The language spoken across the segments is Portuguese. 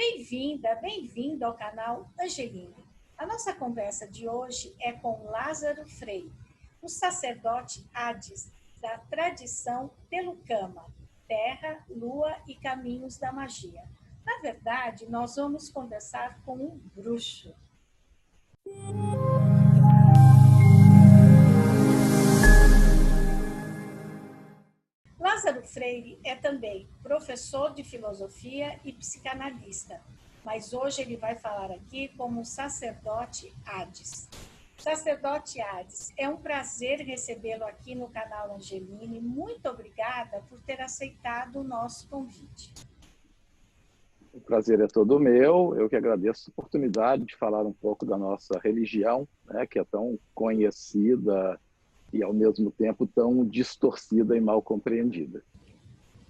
Bem-vinda, bem-vindo ao canal Angeline. A nossa conversa de hoje é com Lázaro Freire, o sacerdote Hades da tradição Telucama, Terra, Lua e Caminhos da Magia. Na verdade, nós vamos conversar com um bruxo. Lázaro Freire é também professor de filosofia e psicanalista, mas hoje ele vai falar aqui como sacerdote Hades. Sacerdote Hades, é um prazer recebê-lo aqui no canal Angeline. Muito obrigada por ter aceitado o nosso convite. O prazer é todo meu. Eu que agradeço a oportunidade de falar um pouco da nossa religião, né, que é tão conhecida e ao mesmo tempo tão distorcida e mal compreendida.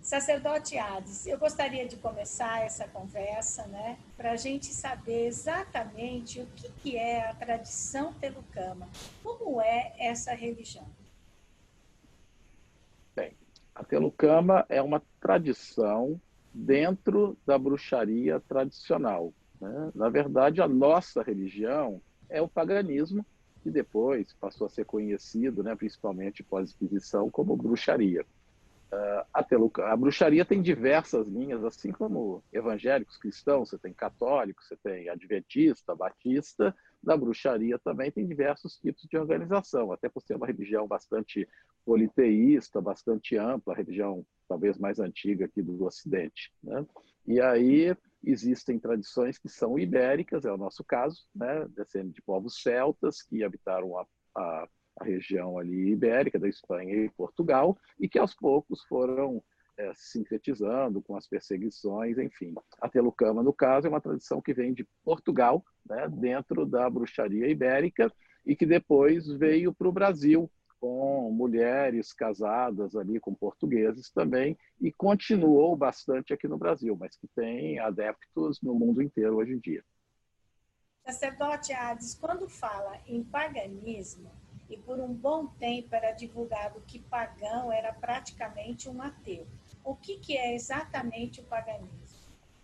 Sacerdote Hades, eu gostaria de começar essa conversa, né, para a gente saber exatamente o que, que é a tradição telucama, como é essa religião. Bem, a telucama é uma tradição dentro da bruxaria tradicional. Né? Na verdade, a nossa religião é o paganismo, que depois passou a ser conhecido, né, principalmente pós-Inquisição, como bruxaria. Uh, a bruxaria tem diversas linhas, assim como evangélicos cristãos, você tem católicos, você tem adventista, batista, na bruxaria também tem diversos tipos de organização, até por ser uma religião bastante politeísta, bastante ampla, a religião talvez mais antiga aqui do Ocidente. Né? E aí existem tradições que são ibéricas, é o nosso caso, né? descendo de povos celtas que habitaram a, a, a, região ali ibérica da Espanha e Portugal e que aos poucos foram é, sincretizando com as perseguições, enfim. A telucama, no caso, é uma tradição que vem de Portugal, né? dentro da bruxaria ibérica e que depois veio para o Brasil com mulheres casadas ali com portugueses também e continuou bastante aqui no Brasil, mas que tem adeptos no mundo inteiro hoje em dia. Sacerdote Hades, quando fala em paganismo, e por um bom tempo era divulgado que pagão era praticamente um ateu. O que, que é exatamente o paganismo?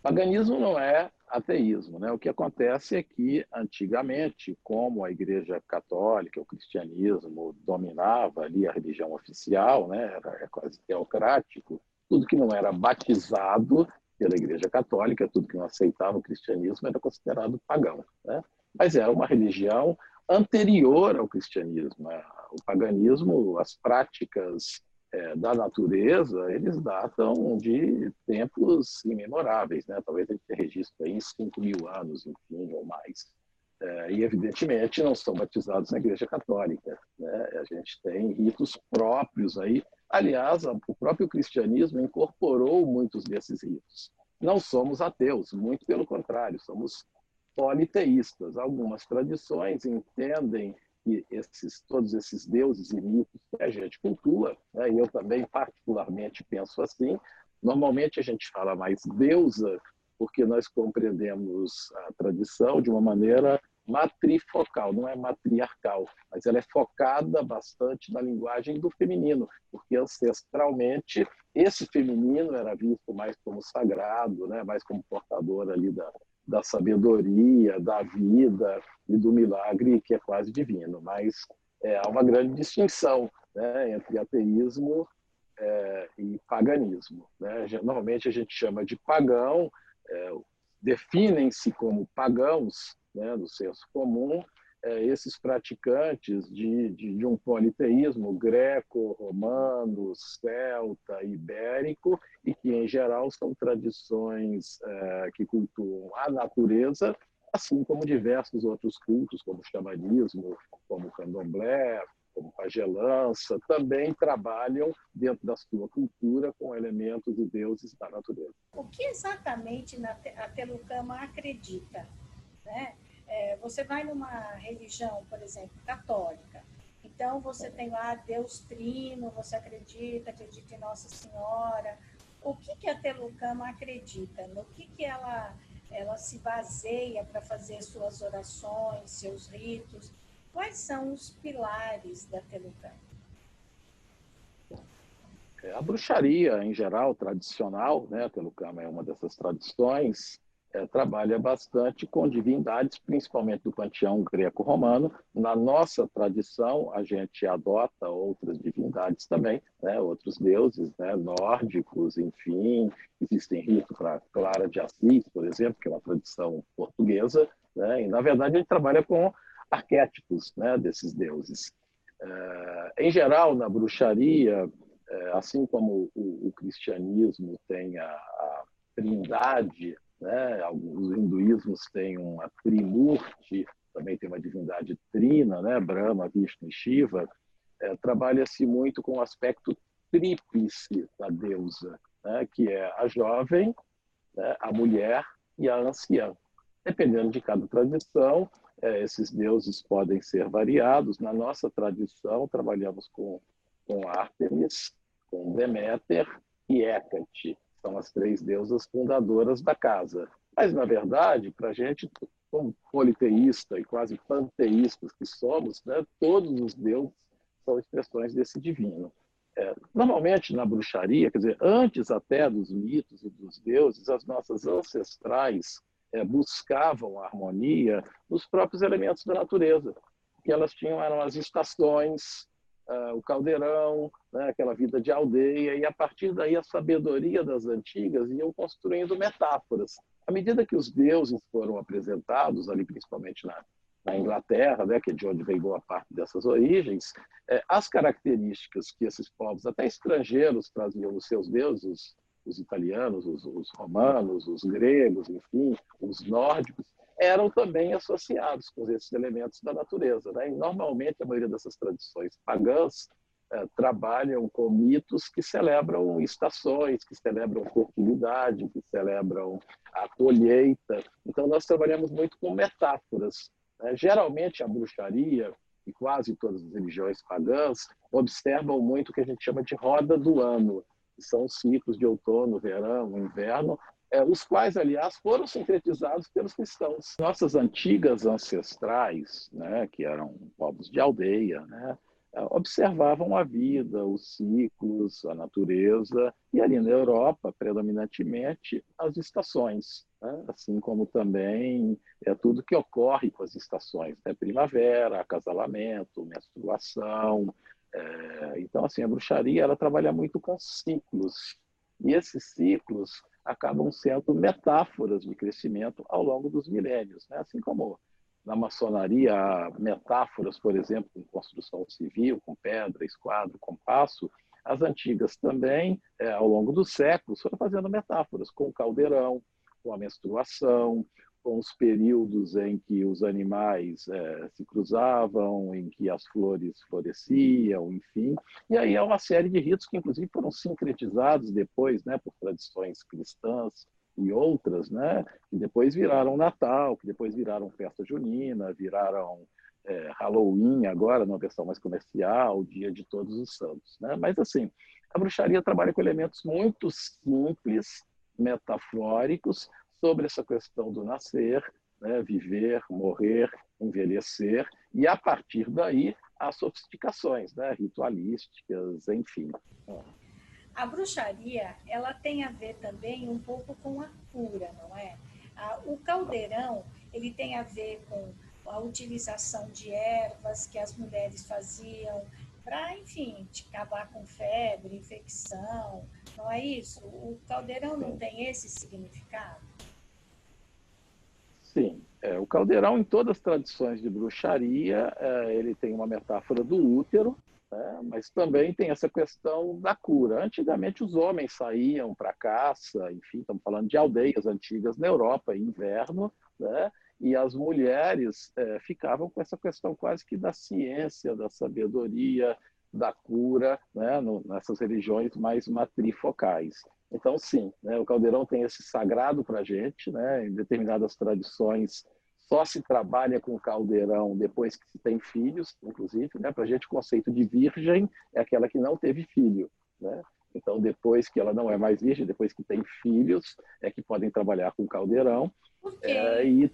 Paganismo não é ateísmo. Né? O que acontece é que, antigamente, como a Igreja Católica, o cristianismo dominava ali a religião oficial, né? era quase teocrático, tudo que não era batizado pela Igreja Católica, tudo que não aceitava o cristianismo era considerado pagão. Né? Mas era uma religião anterior ao cristianismo. Né? O paganismo, as práticas é, da natureza, eles datam de tempos imemoráveis, né? Talvez a gente tenha registro em 5 mil anos, enfim, ou mais. É, e, evidentemente, não são batizados na Igreja Católica. Né? A gente tem ritos próprios aí. Aliás, o próprio cristianismo incorporou muitos desses ritos. Não somos ateus, muito pelo contrário, somos politeístas. Algumas tradições entendem que esses, todos esses deuses e mitos que a gente cultua, né, e eu também particularmente penso assim, normalmente a gente fala mais deusa porque nós compreendemos a tradição de uma maneira matrifocal, não é matriarcal, mas ela é focada bastante na linguagem do feminino, porque ancestralmente esse feminino era visto mais como sagrado, né, mais como portador ali da, da sabedoria, da vida e do milagre que é quase divino. Mas é, há uma grande distinção né, entre ateísmo é, e paganismo. Né? Normalmente a gente chama de pagão, é, definem-se como pagãos, né, no senso comum, esses praticantes de, de, de, um politeísmo greco, romano, celta, ibérico, e que, em geral, são tradições é, que cultuam a natureza, assim como diversos outros cultos, como o xamanismo, como o candomblé, como pagelança, também trabalham dentro da sua cultura com elementos e deuses da natureza. O que exatamente a Telucama acredita? Né? É, você vai numa religião, por exemplo, católica, então você tem lá Deus Trino, você acredita, acredita em Nossa Senhora. O que, que a Telucama acredita? No que, que ela, ela se baseia para fazer suas orações, seus ritos? Quais são os pilares da Telucama? É, a bruxaria, em geral, tradicional, né? a Telucama é uma dessas tradições, é, trabalha bastante com divindades, principalmente do panteão greco-romano. Na nossa tradição, a gente adota outras divindades também, né, outros deuses né, nórdicos, enfim. Existem ritos para Clara de Assis, por exemplo, que é uma tradição portuguesa. Né, e, na verdade, a gente trabalha com arquétipos né, desses deuses. É, em geral, na bruxaria, é, assim como o, o cristianismo tem a, a trindade, né? Alguns hinduísmos têm uma Trimurti, também tem uma divindade trina, né? Brahma, Vishnu e Shiva. É, Trabalha-se muito com o aspecto tríplice da deusa, né? que é a jovem, né? a mulher e a anciã. Dependendo de cada tradição, é, esses deuses podem ser variados. Na nossa tradição, trabalhamos com, com Ártemis, com Deméter e Hécate são as três deusas fundadoras da casa. Mas, na verdade, para a gente, como politeísta e quase panteístas que somos, né, todos os deuses são expressões desse divino. É, normalmente, na bruxaria, quer dizer, antes até dos mitos e dos deuses, as nossas ancestrais é, buscavam a harmonia nos próprios elementos da natureza. que elas tinham eram as estações, uh, o caldeirão, né, aquela vida de aldeia, e a partir daí a sabedoria das antigas iam construindo metáforas. À medida que os deuses foram apresentados, ali principalmente na, na Inglaterra, né, que é de onde vem boa parte dessas origens, é, as características que esses povos, até estrangeiros, traziam dos seus deuses, os italianos, os, os romanos, os gregos, enfim, os nórdicos, eram também associados com esses elementos da natureza. Né? E, normalmente, a maioria dessas tradições pagãs eh, trabalham com mitos que celebram estações, que celebram fertilidade, que celebram a colheita. Então, nós trabalhamos muito com metáforas. Né? Geralmente, a bruxaria e quase todas as religiões pagãs observam muito o que a gente chama de roda do ano, que são os ciclos de outono, verão, inverno, é, os quais, aliás, foram sincretizados pelos cristãos. Nossas antigas ancestrais, né, que eram povos de aldeia, né, observavam a vida, os ciclos, a natureza, e ali na Europa, predominantemente, as estações, né? assim como também é tudo que ocorre com as estações, né? primavera, acasalamento, menstruação. É... Então, assim, a bruxaria ela trabalha muito com ciclos, e esses ciclos acabam sendo metáforas de crescimento ao longo dos milênios, né? assim como na maçonaria há metáforas, por exemplo, com construção civil, com pedra, esquadro, compasso, as antigas também, é, ao longo dos séculos, foram fazendo metáforas com o caldeirão, com a menstruação, com os períodos em que os animais é, se cruzavam, em que as flores floresciam, enfim. E aí é uma série de ritos que, inclusive, foram sincretizados depois né, por tradições cristãs e outras, né, que depois viraram Natal, que depois viraram festa junina, viraram é, Halloween agora, numa versão mais comercial, Dia de Todos os Santos. Né? Mas, assim, a bruxaria trabalha com elementos muito simples, metafóricos, sobre essa questão do nascer, né, viver, morrer, envelhecer, e a partir daí as sofisticações né, ritualísticas, enfim. A bruxaria ela tem a ver também um pouco com a cura, não é? O caldeirão ele tem a ver com a utilização de ervas que as mulheres faziam para, enfim, acabar com febre, infecção, não é isso? O caldeirão não tem esse significado? É, o caldeirão, em todas as tradições de bruxaria, é, ele tem uma metáfora do útero, né, mas também tem essa questão da cura. Antigamente, os homens saíam para caça, enfim, estamos falando de aldeias antigas na Europa, inverno, né, e as mulheres é, ficavam com essa questão quase que da ciência, da sabedoria, da cura, né, no, nessas religiões mais matrifocais. Então, sim, né, o caldeirão tem esse sagrado para a gente, né, em determinadas tradições só se trabalha com caldeirão depois que se tem filhos, inclusive, né, para a gente o conceito de virgem é aquela que não teve filho, né? Então, depois que ela não é mais virgem, depois que tem filhos, é que podem trabalhar com caldeirão. Por quê? É, e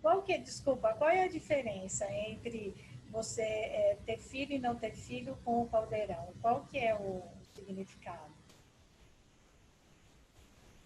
Qual que, desculpa, qual é a diferença entre você é, ter filho e não ter filho com o caldeirão? Qual que é o significado?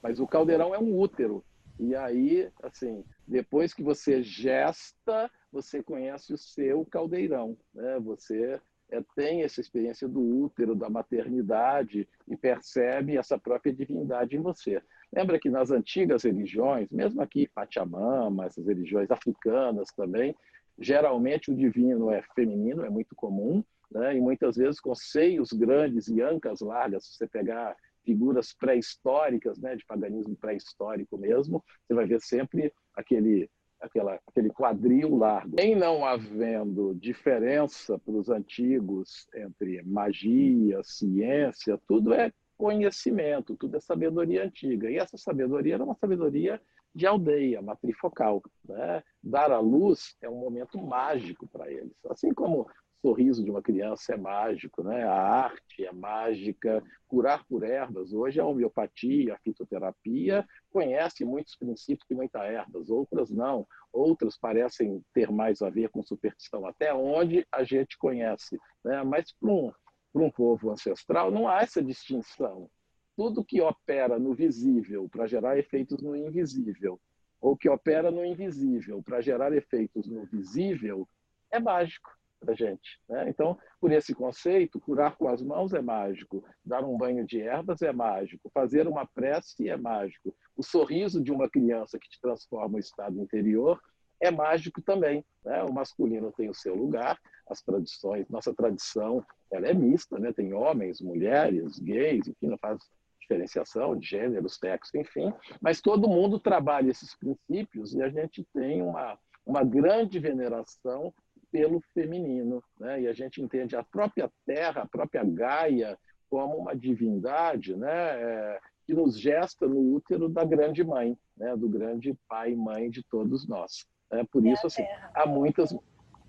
Mas o caldeirão é um útero. E aí, assim, depois que você gesta, você conhece o seu caldeirão, né? Você é, tem essa experiência do útero, da maternidade e percebe essa própria divindade em você. Lembra que nas antigas religiões, mesmo aqui Pachamama, essas religiões africanas também, geralmente o divino é feminino, é muito comum, né? e muitas vezes com seios grandes e ancas largas, se você pegar figuras pré-históricas, né, de paganismo pré-histórico mesmo, você vai ver sempre aquele aquela, aquele quadril largo. Em não havendo diferença para os antigos entre magia, ciência, tudo é conhecimento, tudo é sabedoria antiga. E essa sabedoria era uma sabedoria de aldeia, matrifocal. Né? Dar à luz é um momento mágico para eles. Assim como sorriso de uma criança é mágico, né? a arte é mágica, curar por ervas. Hoje a homeopatia, a fitoterapia conhece muitos princípios de muitas ervas, outras não. Outras parecem ter mais a ver com superstição, até onde a gente conhece. Né? Mas para um, um povo ancestral não há essa distinção. Tudo que opera no visível para gerar efeitos no invisível, ou que opera no invisível para gerar efeitos no visível, é mágico para gente. Né? Então, por esse conceito, curar com as mãos é mágico, dar um banho de ervas é mágico, fazer uma prece é mágico, o sorriso de uma criança que te transforma o estado interior é mágico também. Né? O masculino tem o seu lugar, as tradições, nossa tradição, ela é mista, né? tem homens, mulheres, gays, enfim, não faz diferenciação de gênero, sexo, enfim, mas todo mundo trabalha esses princípios e a gente tem uma, uma grande veneração pelo feminino. Né? E a gente entende a própria terra, a própria Gaia, como uma divindade né? É, que nos gesta no útero da grande mãe, né? do grande pai e mãe de todos nós. É, por é isso, assim, há muitas.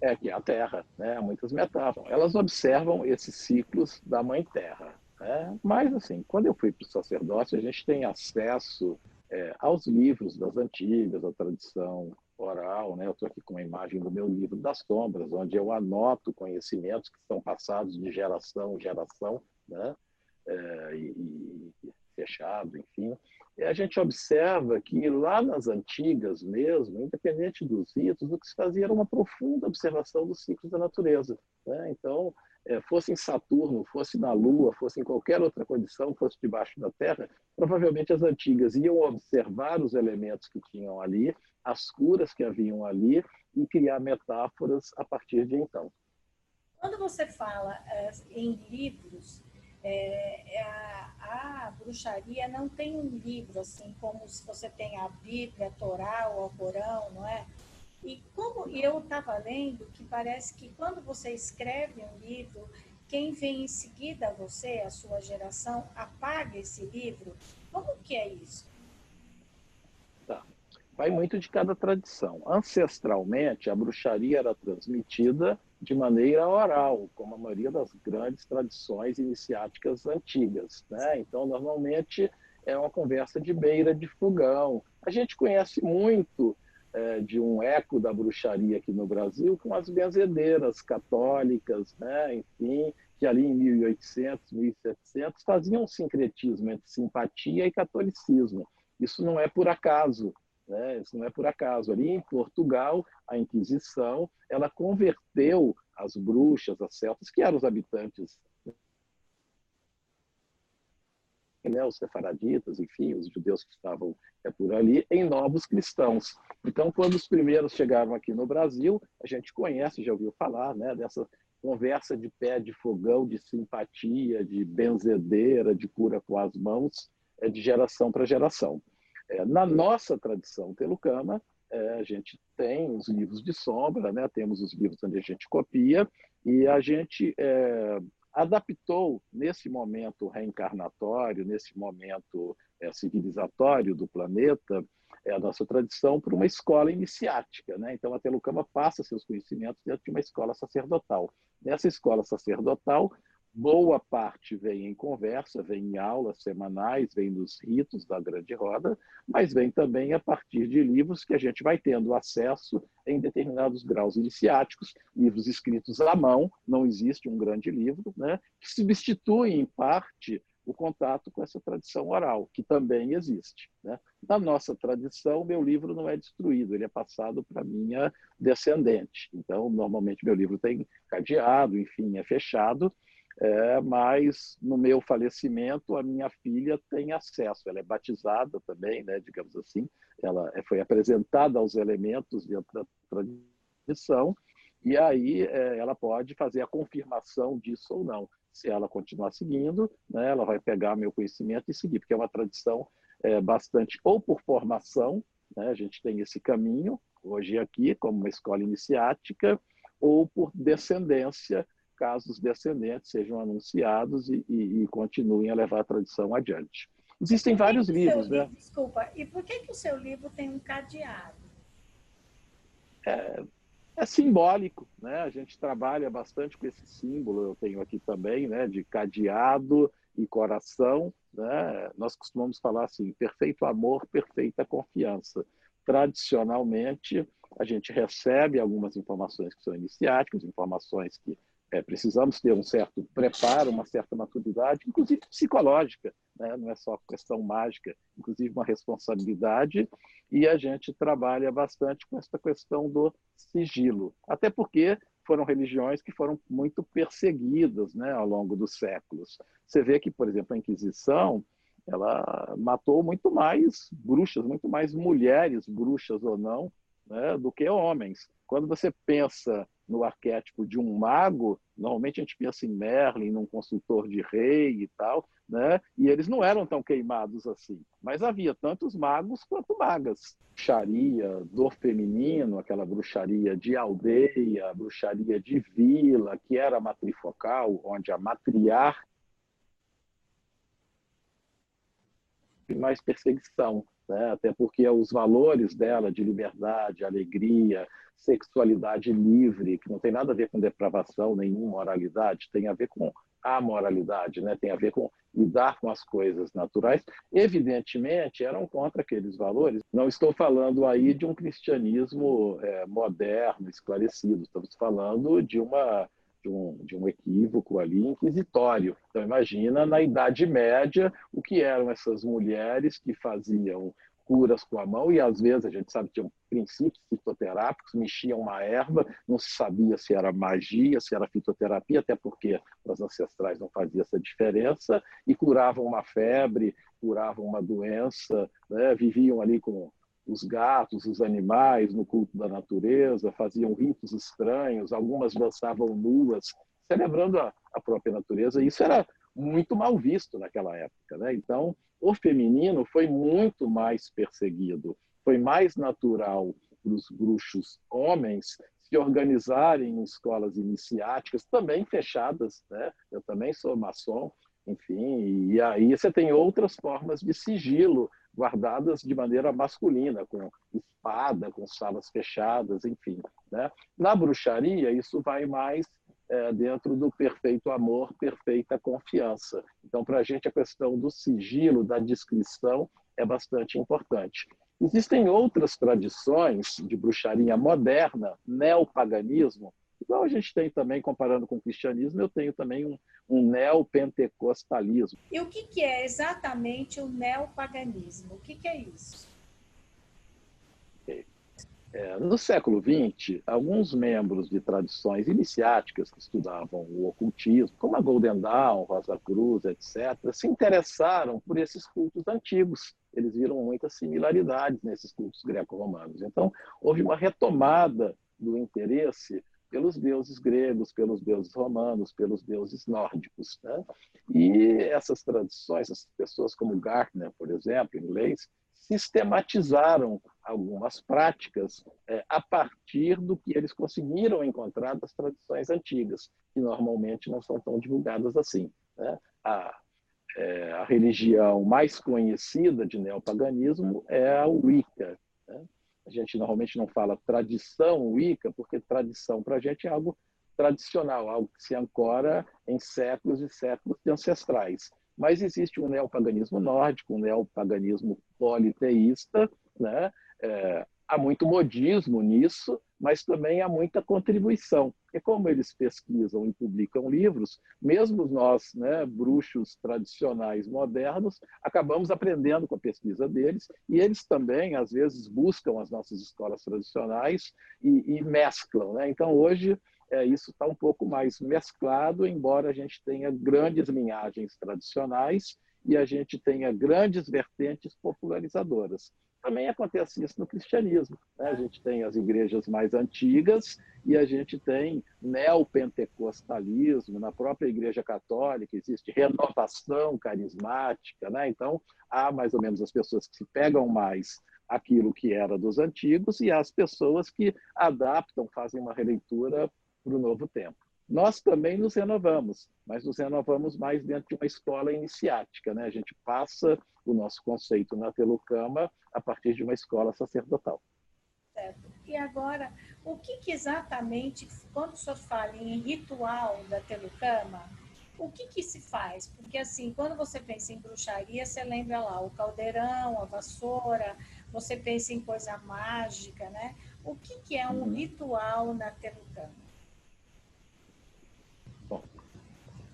É, que é a Terra, né? há muitas metáforas. Elas observam esses ciclos da Mãe Terra. Né? Mas, assim, quando eu fui para o sacerdócio, a gente tem acesso é, aos livros das antigas, a tradição oral, né? Eu estou aqui com uma imagem do meu livro das sombras, onde eu anoto conhecimentos que são passados de geração em geração, né? É, e, e, fechado, enfim. E a gente observa que lá nas antigas mesmo, independente dos ritos, o que se fazia era uma profunda observação dos ciclos da natureza. Né? Então, fosse em Saturno, fosse na Lua, fosse em qualquer outra condição, fosse debaixo da Terra, provavelmente as antigas iam observar os elementos que tinham ali, as curas que haviam ali e criar metáforas a partir de então. Quando você fala é, em livros, é, é, a, a, bruxaria não tem um livro assim como se você tem a Bíblia, a Torá o Corão, não é? E como eu estava lendo que parece que quando você escreve um livro, quem vem em seguida a você, a sua geração, apaga esse livro. Como que é isso? Tá. Vai muito de cada tradição. Ancestralmente, a bruxaria era transmitida de maneira oral, como a maioria das grandes tradições iniciáticas antigas. Né? Então, normalmente, é uma conversa de beira de fogão. A gente conhece muito é, de um eco da bruxaria aqui no Brasil com as benzedeiras católicas, né? enfim, que ali em 1800, 1700 faziam um sincretismo entre simpatia e catolicismo. Isso não é por acaso, né? Isso não é por acaso. Ali em Portugal, a Inquisição, ela converteu as bruxas, as celtas, que eram os habitantes né, os sefaraditas, enfim, os judeus que estavam é, por ali, em novos cristãos. Então, quando os primeiros chegaram aqui no Brasil, a gente conhece, já ouviu falar, né, dessa conversa de pé de fogão, de simpatia, de benzedeira, de cura com as mãos, é, de geração para geração. É, na nossa tradição telucana, é, a gente tem os livros de sombra, né, temos os livros onde a gente copia, e a gente é, adaptou nesse momento reencarnatório, nesse momento é, civilizatório do planeta, é, a nossa tradição para uma escola iniciática. Né? Então, a Telucama passa seus conhecimentos dentro de uma escola sacerdotal. Nessa escola sacerdotal, boa parte vem em conversa, vem em aulas semanais, vem nos ritos da grande roda, mas vem também a partir de livros que a gente vai tendo acesso em determinados graus iniciáticos, livros escritos à mão, não existe um grande livro, né, que substituem em parte o contato com essa tradição oral, que também existe. Né? Na nossa tradição, meu livro não é destruído, ele é passado para minha descendente. Então, normalmente, meu livro tem cadeado, enfim, é fechado, é, mas no meu falecimento, a minha filha tem acesso, ela é batizada também, né, digamos assim, ela foi apresentada aos elementos dentro da tradição, e aí é, ela pode fazer a confirmação disso ou não. Se ela continuar seguindo, né, ela vai pegar meu conhecimento e seguir, porque é uma tradição é, bastante, ou por formação, né, a gente tem esse caminho, hoje aqui, como uma escola iniciática, ou por descendência, caso os descendentes sejam anunciados e, e, e continuem a levar a tradição adiante. Existem vários livros, né? desculpa, e por que, que o seu livro tem um cadeado? É, é simbólico, né? A gente trabalha bastante com esse símbolo, eu tenho aqui também, né, de cadeado e coração, né? Nós costumamos falar assim, perfeito amor, perfeita confiança. Tradicionalmente, a gente recebe algumas informações que são iniciáticas, informações que é, precisamos ter um certo preparo, uma certa maturidade, inclusive psicológica, né? não é só questão mágica, inclusive uma responsabilidade, e a gente trabalha bastante com essa questão do sigilo, até porque foram religiões que foram muito perseguidas né, ao longo dos séculos. Você vê que, por exemplo, a Inquisição ela matou muito mais bruxas, muito mais mulheres bruxas ou não, né, do que homens. Quando você pensa no arquétipo de um mago, normalmente a gente pensa em Merlin, num consultor de rei e tal, né? E eles não eram tão queimados assim. Mas havia tantos magos quanto magas. Bruxaria do feminino, aquela bruxaria de aldeia, bruxaria de vila, que era matrifocal, onde a matriarca mais perseguição, né? até porque os valores dela de liberdade, alegria, sexualidade livre, que não tem nada a ver com depravação, nem imoralidade, tem a ver com a moralidade, né? tem a ver com lidar com as coisas naturais, evidentemente eram contra aqueles valores. Não estou falando aí de um cristianismo é, moderno, esclarecido, estamos falando de uma de um, de um equívoco ali inquisitório. Então, imagina na Idade Média o que eram essas mulheres que faziam curas com a mão e às vezes a gente sabe que tinham princípios fitoterápicos, mexiam uma erva, não se sabia se era magia, se era fitoterapia, até porque os ancestrais não faziam essa diferença, e curavam uma febre, curavam uma doença, né? viviam ali com os gatos, os animais no culto da natureza, faziam ritos estranhos, algumas dançavam nuas, celebrando a, a própria natureza. Isso era muito mal visto naquela época. Né? Então, o feminino foi muito mais perseguido. Foi mais natural para os bruxos homens se organizarem em escolas iniciáticas, também fechadas. Né? Eu também sou maçom, enfim, e aí você tem outras formas de sigilo guardadas de maneira masculina, com espada, com salas fechadas, enfim. Né? Na bruxaria, isso vai mais é, dentro do perfeito amor, perfeita confiança. Então, para a gente, a questão do sigilo, da descrição, é bastante importante. Existem outras tradições de bruxaria moderna, neopaganismo, igual a gente tem também, comparando com o cristianismo, eu tenho também um, um neopentecostalismo. E o que, que é exatamente o neopaganismo? O que, que é isso? É, no século XX, alguns membros de tradições iniciáticas que estudavam o ocultismo, como a Golden Dawn, Rosa Cruz, etc., se interessaram por esses cultos antigos. Eles viram muitas similaridades nesses cultos greco-romanos. Então, houve uma retomada do interesse pelos deuses gregos, pelos deuses romanos, pelos deuses nórdicos. Né? E essas tradições, essas pessoas como Gartner, por exemplo, inglês, sistematizaram algumas práticas é, a partir do que eles conseguiram encontrar das tradições antigas, que normalmente não são tão divulgadas assim. Né? A, é, a religião mais conhecida de neopaganismo é a Wicca. Né? A gente normalmente não fala tradição Wicca, porque tradição para a gente é algo tradicional, algo que se ancora em séculos e séculos de ancestrais. Mas existe um neopaganismo nórdico, um neopaganismo politeísta, né? É, há muito modismo nisso, mas também há muita contribuição. E como eles pesquisam e publicam livros, mesmo nós, né, bruxos tradicionais modernos, acabamos aprendendo com a pesquisa deles, e eles também, às vezes, buscam as nossas escolas tradicionais e, e mesclam. Né? Então, hoje, é, isso está um pouco mais mesclado, embora a gente tenha grandes linhagens tradicionais e a gente tenha grandes vertentes popularizadoras. Também acontece isso no cristianismo. Né? A gente tem as igrejas mais antigas e a gente tem neopentecostalismo. Na própria Igreja Católica existe renovação carismática. Né? Então, há mais ou menos as pessoas que se pegam mais aquilo que era dos antigos e as pessoas que adaptam, fazem uma releitura para o novo tempo. Nós também nos renovamos, mas nos renovamos mais dentro de uma escola iniciática. Né? A gente passa o nosso conceito na Telucama a partir de uma escola sacerdotal. Certo. E agora, o que, que, exatamente, quando o senhor fala em ritual da Telucama, o que, que se faz? Porque, assim, quando você pensa em bruxaria, você lembra lá o caldeirão, a vassoura, você pensa em coisa mágica, né? O que, que é um uhum. ritual na Telucama?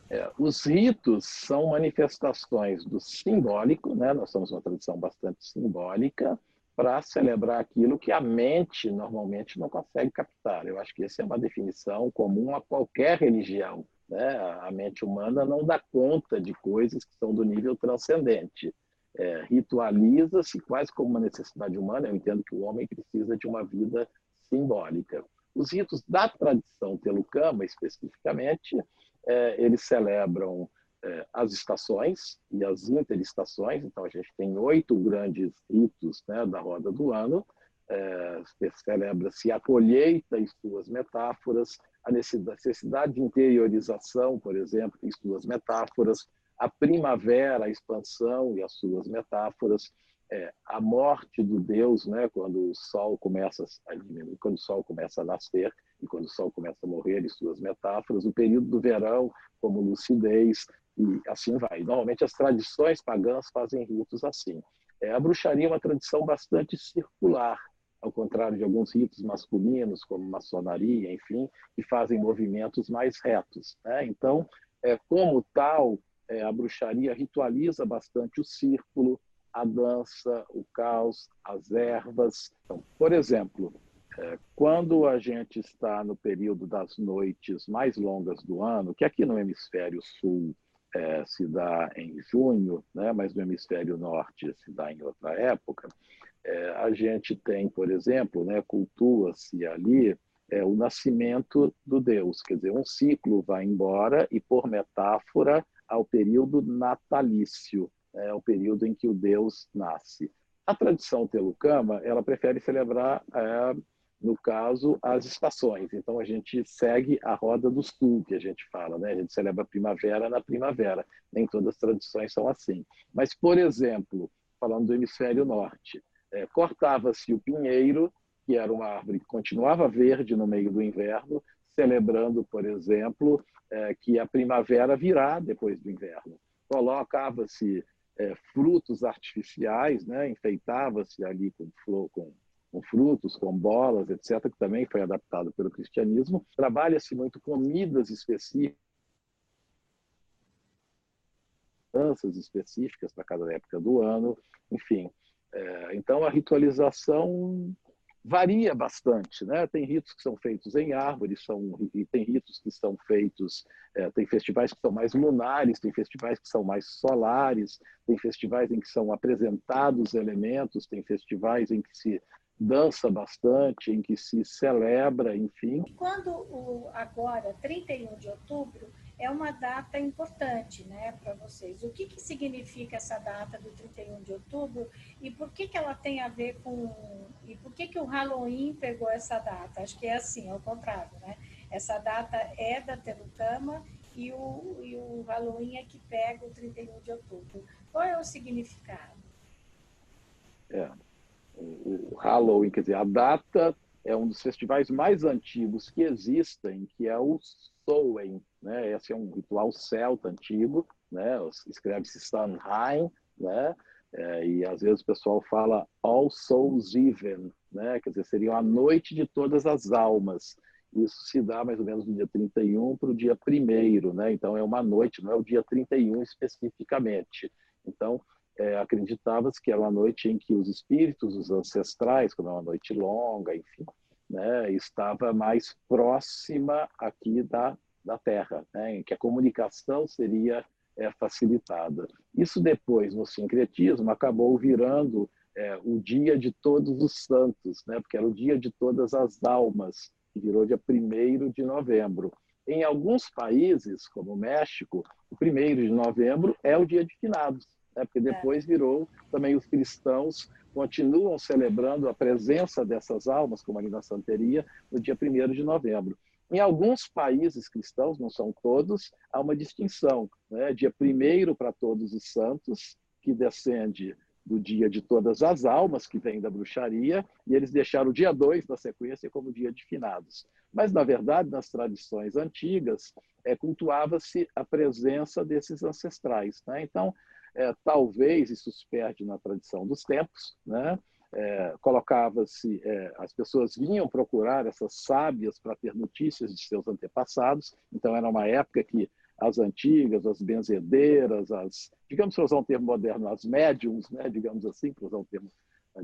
É, os ritos são manifestações do simbólico, né? nós somos uma tradição bastante simbólica, para celebrar aquilo que a mente normalmente não consegue captar. Eu acho que essa é uma definição comum a qualquer religião. Né? A mente humana não dá conta de coisas que são do nível transcendente. É, Ritualiza-se quase como uma necessidade humana. Eu entendo que o homem precisa de uma vida simbólica. Os ritos da tradição telucama, especificamente, é, eles celebram é, as estações e as interestações. Então, a gente tem oito grandes ritos né, da roda do ano. É, Celebra-se a colheita e suas metáforas, a necessidade de interiorização, por exemplo, e suas metáforas, a primavera, a expansão e as suas metáforas, é, a morte do Deus, né, quando o sol começa a diminuir, quando o sol começa a nascer e quando o sol começa a morrer, e suas metáforas, o período do verão como lucidez e assim vai. Normalmente as tradições pagãs fazem ritos assim. É, a bruxaria é uma tradição bastante circular, ao contrário de alguns ritos masculinos, como maçonaria, enfim, que fazem movimentos mais retos. Né? Então, é, como tal, é, a bruxaria ritualiza bastante o círculo, a dança, o caos, as ervas. Então, por exemplo, quando a gente está no período das noites mais longas do ano, que aqui no hemisfério sul é, se dá em junho, né, mas no hemisfério norte se dá em outra época, é, a gente tem, por exemplo, né, cultua-se ali é, o nascimento do Deus, quer dizer, um ciclo vai embora e, por metáfora, ao período natalício é o período em que o Deus nasce. A tradição telucama, ela prefere celebrar, é, no caso, as estações. Então, a gente segue a roda do sul, que a gente fala, né? A gente celebra a primavera na primavera. Nem todas as tradições são assim. Mas, por exemplo, falando do hemisfério norte, é, cortava-se o pinheiro, que era uma árvore que continuava verde no meio do inverno, celebrando, por exemplo, é, que a primavera virá depois do inverno. Colocava-se é, frutos artificiais, né? enfeitava-se ali com, flor, com, com, frutos, com bolas, etc., que também foi adaptado pelo cristianismo. Trabalha-se muito comidas específicas, danças específicas para cada época do ano, enfim. É, então, a ritualização varia bastante, né? Tem ritos que são feitos em árvores, são e tem ritos que são feitos, é, tem festivais que são mais lunares, tem festivais que são mais solares, tem festivais em que são apresentados elementos, tem festivais em que se dança bastante, em que se celebra, enfim. Quando o agora 31 de outubro é uma data importante né, para vocês. O que, que significa essa data do 31 de outubro e por que, que ela tem a ver com. E por que, que o Halloween pegou essa data? Acho que é assim, ao contrário, né? Essa data é da Telucama e o, e o Halloween é que pega o 31 de outubro. Qual é o significado? É, o, Halloween, quer dizer, a data é um dos festivais mais antigos que existem, que é o Samhain, né? Esse é um ritual celta antigo, né? Escreve-se Samhain, né? É, e às vezes o pessoal fala All Souls Even, né? quer dizer, seria a noite de todas as almas. Isso se dá mais ou menos do dia 31 para o dia 1 né? então é uma noite, não é o dia 31 especificamente. Então, é, acreditava-se que era uma noite em que os espíritos, os ancestrais, como é uma noite longa, enfim, né, estava mais próxima aqui da, da Terra, né, em que a comunicação seria é, facilitada. Isso depois, no sincretismo, acabou virando é, o dia de todos os santos, né, porque era o dia de todas as almas, que virou dia 1 de novembro. Em alguns países, como o México, o 1 de novembro é o dia de finados, né, porque é. depois virou também os cristãos continuam celebrando a presença dessas almas, como ali na Santeria, no dia 1 de novembro. Em alguns países cristãos, não são todos, há uma distinção. Né? Dia 1 para todos os santos, que descende do dia de todas as almas, que vem da bruxaria, e eles deixaram o dia 2 na sequência como dia de finados. Mas, na verdade, nas tradições antigas, é, cultuava-se a presença desses ancestrais. Né? Então, é, talvez isso se perde na tradição dos tempos, né? é, colocava-se, é, as pessoas vinham procurar essas sábias para ter notícias de seus antepassados, então era uma época que as antigas, as benzedeiras, as, digamos, para usar um termo moderno, as médiums, né, digamos assim, para usar um termo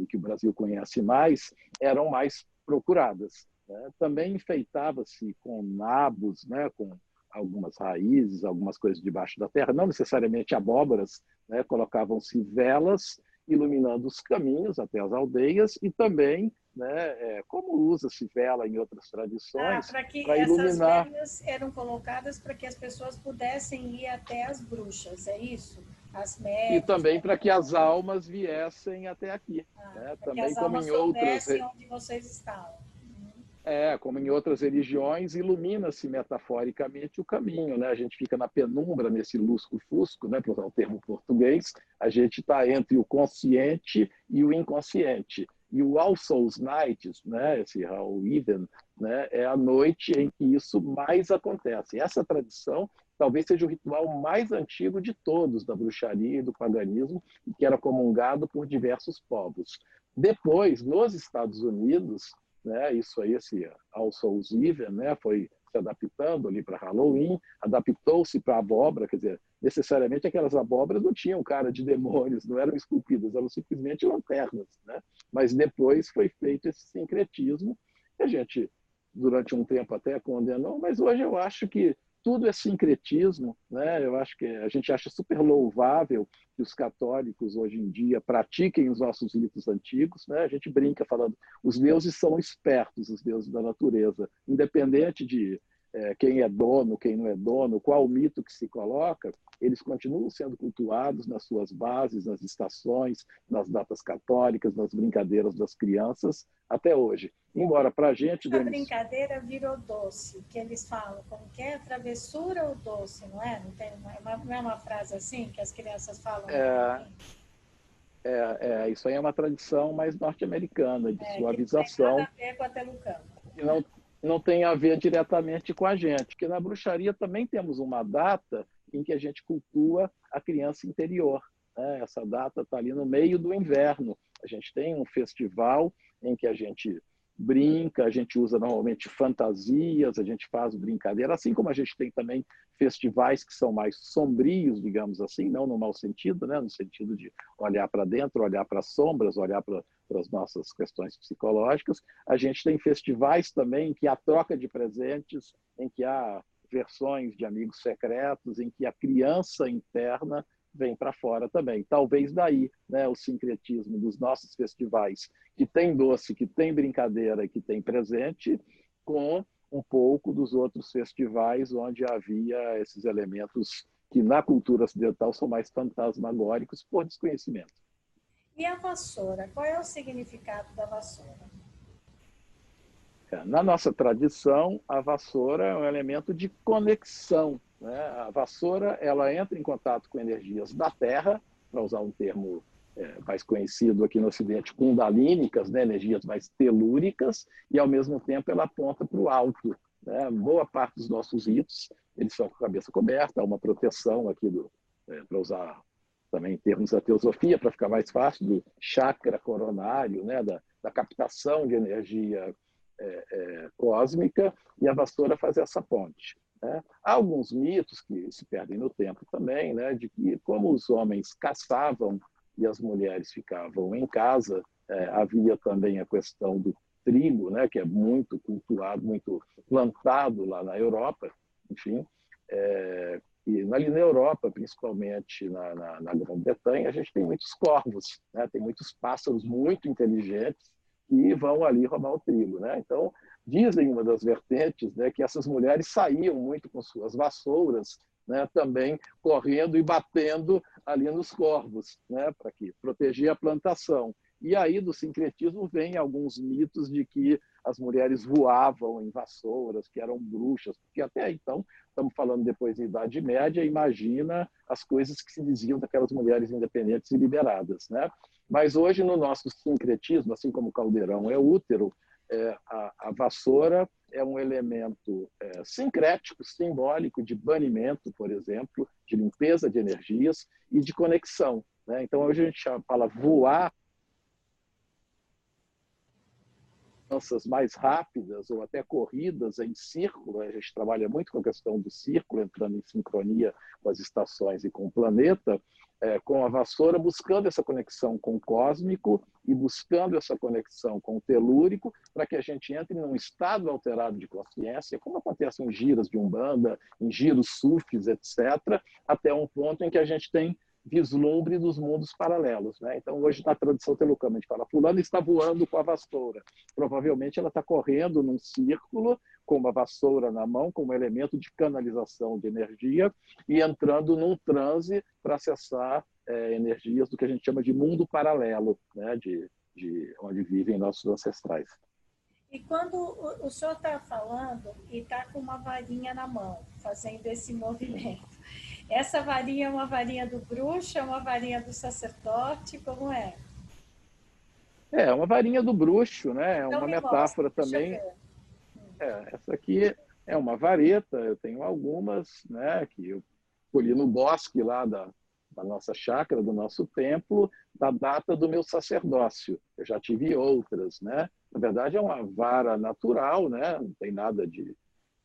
que o Brasil conhece mais, eram mais procuradas. Né? Também enfeitava-se com nabos, né, com algumas raízes, algumas coisas debaixo da terra, não necessariamente abóboras, né? colocavam-se velas iluminando os caminhos até as aldeias e também, né, é, como usa-se vela em outras tradições, ah, para que iluminar... essas velas eram colocadas para que as pessoas pudessem ir até as bruxas, é isso? As médias, e também para que as almas viessem até aqui, ah, né? também como em outras onde vocês estavam. É, como em outras religiões, ilumina-se metaforicamente o caminho, né? A gente fica na penumbra, nesse lusco-fusco, né? Para usar o termo português, a gente está entre o consciente e o inconsciente. E o All Souls Nights, né? Esse All Even, né? É a noite em que isso mais acontece. Essa tradição talvez seja o ritual mais antigo de todos da bruxaria e do paganismo, que era comungado por diversos povos. Depois, nos Estados Unidos, né? Isso aí, esse All Souls Even, né? Foi se adaptando ali para Halloween, adaptou-se para abóbora, quer dizer, necessariamente aquelas abóboras não tinham cara de demônios, não eram esculpidas, eram simplesmente lanternas, né? Mas depois foi feito esse sincretismo, que a gente durante um tempo até condenou, mas hoje eu acho que tudo é sincretismo, né? Eu acho que a gente acha super louvável que os católicos hoje em dia pratiquem os nossos ritos antigos, né? A gente brinca falando, os deuses são espertos, os deuses da natureza, independente de é, quem é dono, quem não é dono, qual mito que se coloca, eles continuam sendo cultuados nas suas bases, nas estações, nas datas católicas, nas brincadeiras das crianças, até hoje. Embora para a gente... A brincadeira virou doce, que eles falam, como que é? Travessura ou doce, não é? Não, tem uma, não é uma frase assim que as crianças falam? É... É, é, isso aí é uma tradição mais norte-americana, de é, suavização. Que não tem nada a ver com a. Não, não tem a ver diretamente com a gente, porque na bruxaria também temos uma data em que a gente cultua a criança interior. Né? Essa data está ali no meio do inverno. A gente tem um festival em que a gente brinca, a gente usa normalmente fantasias, a gente faz brincadeira, assim como a gente tem também festivais que são mais sombrios, digamos assim, não no mau sentido, né? no sentido de olhar para dentro, olhar para as sombras, olhar para as nossas questões psicológicas. A gente tem festivais também em que há troca de presentes, em que há versões de amigos secretos, em que a criança interna vem para fora também. Talvez daí né, o sincretismo dos nossos festivais, que tem doce, que tem brincadeira, que tem presente, com um pouco dos outros festivais onde havia esses elementos que na cultura ocidental são mais fantasmagóricos por desconhecimento. E a vassoura? Qual é o significado da vassoura? É, na nossa tradição, a vassoura é um elemento de conexão né? A vassoura ela entra em contato com energias da Terra, para usar um termo é, mais conhecido aqui no Ocidente, kundalínicas, né? energias mais telúricas, e ao mesmo tempo ela aponta para o alto. Né? Boa parte dos nossos ritos, eles são com a cabeça coberta, há uma proteção aqui, do, é, para usar também em termos da teosofia, para ficar mais fácil, do chakra coronário, né, da, da captação de energia é, é, cósmica, e a vassoura faz essa ponte. Né? Há alguns mitos que se perdem no tempo também, né, de que como os homens caçavam e as mulheres ficavam em casa, é, havia também a questão do trigo, né, que é muito cultuado, muito plantado lá na Europa, enfim, é, e ali na Europa, principalmente na, na, na Grã-Bretanha, a gente tem muitos corvos, né? tem muitos pássaros muito inteligentes que vão ali roubar o trigo. Né? Então, dizem uma das vertentes né, que essas mulheres saíam muito com suas vassouras, né, também correndo e batendo ali nos corvos, né, para que proteger a plantação. E aí do sincretismo vem alguns mitos de que as mulheres voavam em vassouras, que eram bruxas, porque até então, estamos falando depois da Idade Média, imagina as coisas que se diziam daquelas mulheres independentes e liberadas. Né? Mas hoje, no nosso sincretismo, assim como o caldeirão é útero, é, a, a, vassoura é um elemento é, sincrético, simbólico de banimento, por exemplo, de limpeza de energias e de conexão. Né? Então, hoje a gente fala voar distâncias mais rápidas ou até corridas em círculo, a gente trabalha muito com a questão do círculo, entrando em sincronia com as estações e com o planeta, é, com a vassoura, buscando essa conexão com o cósmico e buscando essa conexão com o telúrico, para que a gente entre num estado alterado de consciência, como acontece em giras de Umbanda, em giros sufis, etc., até um ponto em que a gente tem vislumbre dos mundos paralelos. Né? Então, hoje, na tradição telucana, a gente fala, fulano está voando com a vassoura. Provavelmente ela está correndo num círculo, com uma vassoura na mão, como elemento de canalização de energia, e entrando num transe para acessar é, energias do que a gente chama de mundo paralelo, né? de, de onde vivem nossos ancestrais. E quando o senhor está falando e está com uma varinha na mão, fazendo esse movimento, essa varinha é uma varinha do bruxo, é uma varinha do sacerdote, como é? É, uma varinha do bruxo, né? É então, uma metáfora mostra, também. É, essa aqui é uma vareta, eu tenho algumas, né? Que eu colhi no bosque lá da, da nossa chácara, do nosso templo, da data do meu sacerdócio. Eu já tive outras, né? Na verdade, é uma vara natural, né? Não tem nada de,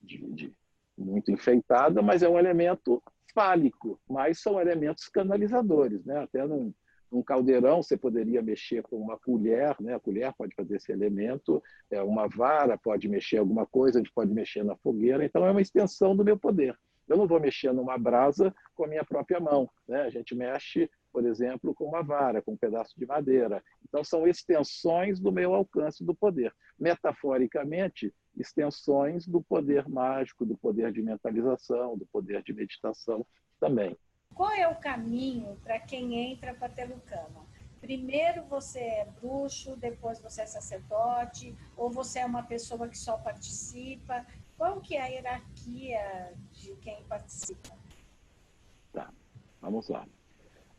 de, de muito enfeitada, mas é um elemento fálico, mas são elementos canalizadores. Né? Até num, num caldeirão você poderia mexer com uma colher, né? a colher pode fazer esse elemento, é, uma vara pode mexer alguma coisa, a gente pode mexer na fogueira, então é uma extensão do meu poder. Eu não vou mexer numa brasa com a minha própria mão. Né? A gente mexe, por exemplo, com uma vara, com um pedaço de madeira. Então, são extensões do meu alcance do poder. Metaforicamente, extensões do poder mágico, do poder de mentalização, do poder de meditação também. Qual é o caminho para quem entra para Telucama? Primeiro você é bruxo, depois você é sacerdote, ou você é uma pessoa que só participa? Qual que é a hierarquia de quem participa? Tá, vamos lá.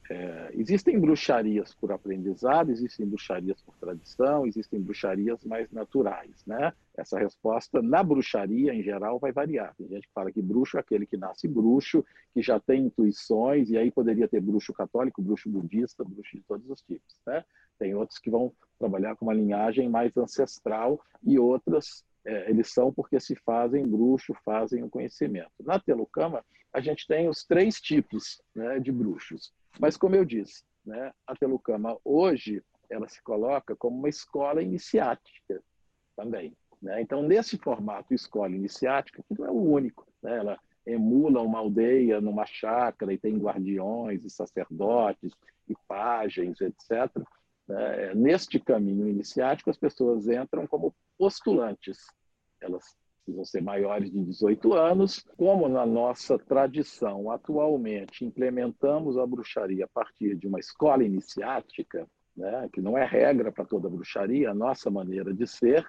É, existem bruxarias por aprendizado, existem bruxarias por tradição, existem bruxarias mais naturais, né? Essa resposta na bruxaria, em geral, vai variar. Tem gente que fala que bruxo é aquele que nasce bruxo, que já tem intuições, e aí poderia ter bruxo católico, bruxo budista, bruxo de todos os tipos, né? Tem outros que vão trabalhar com uma linhagem mais ancestral e outras é, eles são porque se fazem bruxo, fazem o conhecimento. Na Telucama, a gente tem os três tipos né, de bruxos. Mas, como eu disse, né, a Telucama hoje ela se coloca como uma escola iniciática também. Né? Então, nesse formato escola iniciática, que não é o único, né? ela emula uma aldeia numa chácara e tem guardiões e sacerdotes e pajens, etc. Né? Neste caminho iniciático, as pessoas entram como postulantes. Elas precisam ser maiores de 18 anos. Como na nossa tradição, atualmente, implementamos a bruxaria a partir de uma escola iniciática, né, que não é regra para toda bruxaria, a nossa maneira de ser,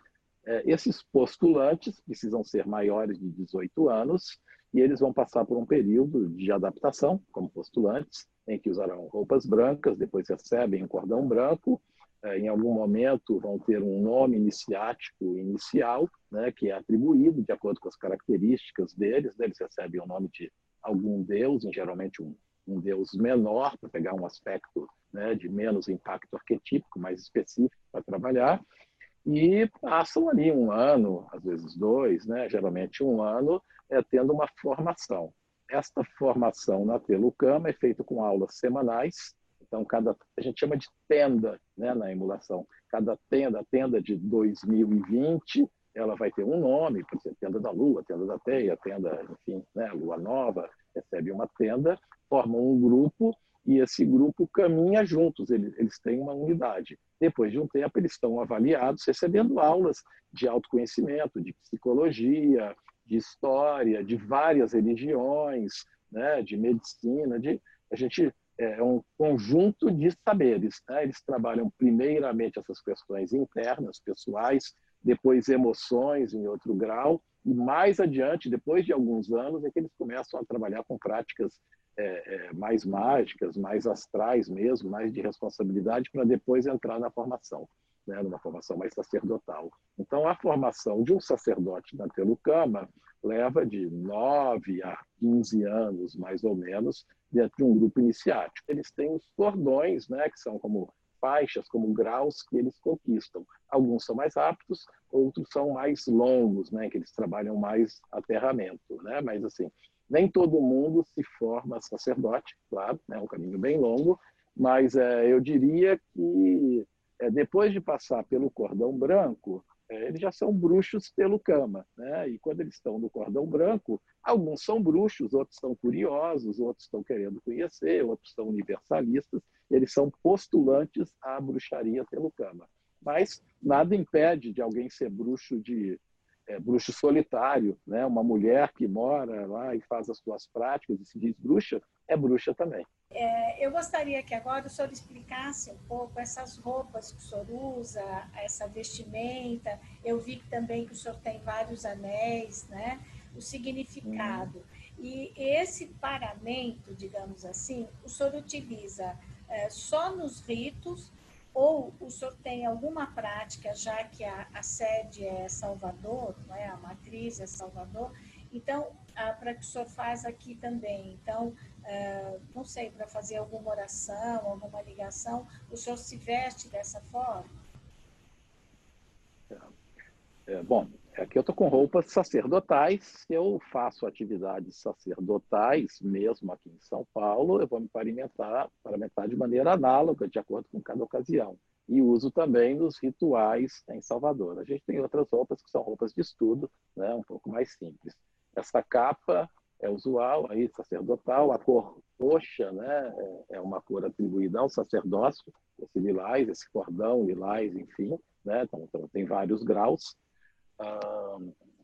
é, esses postulantes precisam ser maiores de 18 anos e eles vão passar por um período de adaptação como postulantes, em que usarão roupas brancas, depois recebem um cordão branco é, em algum momento vão ter um nome iniciático inicial, né, que é atribuído de acordo com as características deles. Né, eles recebem o nome de algum deus, geralmente um, um deus menor, para pegar um aspecto né, de menos impacto arquetípico, mais específico para trabalhar, e passam ali um ano, às vezes dois, né, geralmente um ano, é, tendo uma formação. Esta formação na Telucama é feita com aulas semanais, então cada a gente chama de tenda né, na emulação. Cada tenda, tenda de 2020, ela vai ter um nome, por exemplo, tenda da Lua, tenda da Teia, tenda, enfim, né, Lua Nova, recebe uma tenda, formam um grupo e esse grupo caminha juntos, eles, eles têm uma unidade. Depois de um tempo, eles estão avaliados, recebendo aulas de autoconhecimento, de psicologia, de história, de várias religiões, né, de medicina, de a gente é um conjunto de saberes. Né? Eles trabalham primeiramente essas questões internas, pessoais, depois emoções em outro grau, e mais adiante, depois de alguns anos, é que eles começam a trabalhar com práticas é, é, mais mágicas, mais astrais mesmo, mais de responsabilidade, para depois entrar na formação, né, numa formação mais sacerdotal. Então, a formação de um sacerdote na Telucama leva de 9 a 15 anos, mais ou menos, dentro de um grupo iniciático. Eles têm os cordões, né, que são como faixas, como graus que eles conquistam. Alguns são mais rápidos, outros são mais longos, né, que eles trabalham mais aterramento, né? Mas assim, nem todo mundo se forma sacerdote, claro, é né, um caminho bem longo, mas é, eu diria que é, depois de passar pelo cordão branco, é, eles já são bruxos pelo cama. Né? E quando eles estão no cordão branco, alguns são bruxos, outros estão curiosos, outros estão querendo conhecer, outros são universalistas, eles são postulantes à bruxaria pelo cama. Mas nada impede de alguém ser bruxo de é, bruxo solitário, né? Uma mulher que mora lá e faz as suas práticas e se diz bruxa, é bruxa também. É, eu gostaria que agora o senhor explicasse um pouco essas roupas que o senhor usa, essa vestimenta. Eu vi também que o senhor tem vários anéis, né? O significado. Hum. E esse paramento, digamos assim, o senhor utiliza é, só nos ritos ou o senhor tem alguma prática, já que a, a sede é Salvador, não é? a matriz é Salvador, então, para que o senhor faz aqui também. Então, ah, não sei, para fazer alguma oração, alguma ligação, o senhor se veste dessa forma? É, é bom, aqui eu estou com roupas sacerdotais, eu faço atividades sacerdotais, mesmo aqui em São Paulo, eu vou me paramentar, paramentar de maneira análoga, de acordo com cada ocasião. E uso também nos rituais em Salvador. A gente tem outras roupas que são roupas de estudo, né, um pouco mais simples. Essa capa é usual, aí, sacerdotal, a cor roxa né, é, é uma cor atribuída ao sacerdócio, esse lilás, esse cordão lilás, enfim, né, então, então tem vários graus. Ah,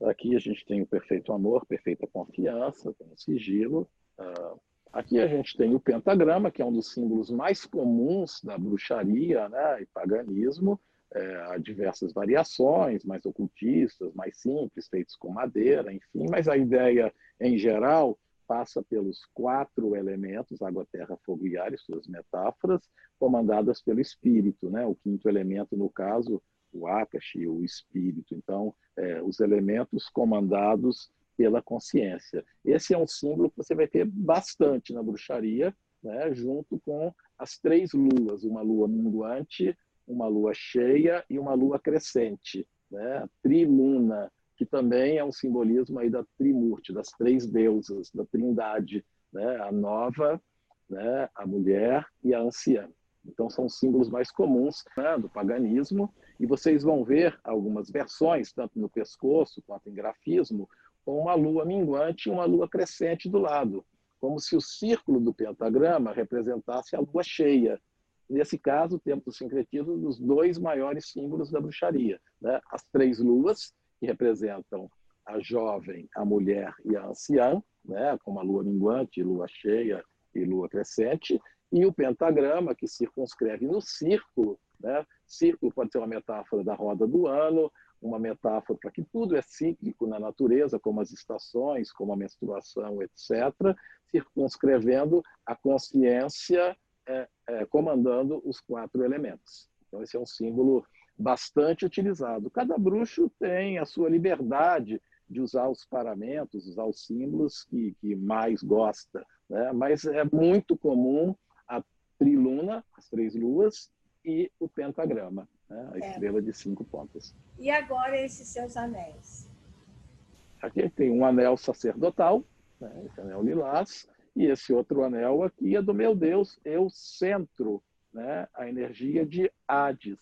aqui a gente tem o perfeito amor, perfeita confiança, tem o sigilo. Ah, aqui a gente tem o pentagrama, que é um dos símbolos mais comuns da bruxaria né, e paganismo. É, há diversas variações, mais ocultistas, mais simples, feitos com madeira, enfim, mas a ideia, em geral, passa pelos quatro elementos, água, terra, fogo e ar, e suas metáforas, comandadas pelo espírito. Né? O quinto elemento, no caso, o Akashi, o espírito. Então, é, os elementos comandados pela consciência. Esse é um símbolo que você vai ter bastante na bruxaria, né, junto com as três luas, uma lua minguante, uma lua cheia e uma lua crescente, né, a triluna, que também é um simbolismo aí da Trimurti, das três deusas, da trindade, né, a nova, né, a mulher e a anciã. Então, são símbolos mais comuns né, do paganismo, e vocês vão ver algumas versões, tanto no pescoço quanto em grafismo, com uma lua minguante e uma lua crescente do lado, como se o círculo do pentagrama representasse a lua cheia. Nesse caso, temos o sincretismo dos dois maiores símbolos da bruxaria: né? as três luas, que representam a jovem, a mulher e a anciã, né? como a lua minguante, lua cheia e lua crescente, e o pentagrama, que circunscreve no círculo né? Círculo pode ser uma metáfora da roda do ano, uma metáfora para que tudo é cíclico na natureza, como as estações, como a menstruação, etc., circunscrevendo a consciência é, é, comandando os quatro elementos. Então, esse é um símbolo bastante utilizado. Cada bruxo tem a sua liberdade de usar os paramentos, usar os símbolos que, que mais gosta. Né? Mas é muito comum triluna, as três luas, e o pentagrama, né? a é. estrela de cinco pontas. E agora esses seus anéis? Aqui tem um anel sacerdotal, né? esse anel lilás, e esse outro anel aqui é do meu Deus, eu centro né? a energia de Hades,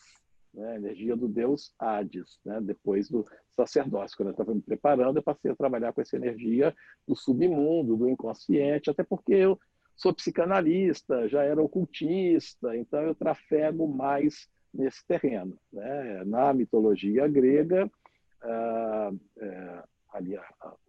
né? a energia do Deus Hades, né? depois do sacerdócio. Quando eu estava me preparando, eu passei a trabalhar com essa energia do submundo, do inconsciente, até porque eu sou psicanalista, já era ocultista, então eu trafego mais nesse terreno. Né? Na mitologia grega, ah, é, ali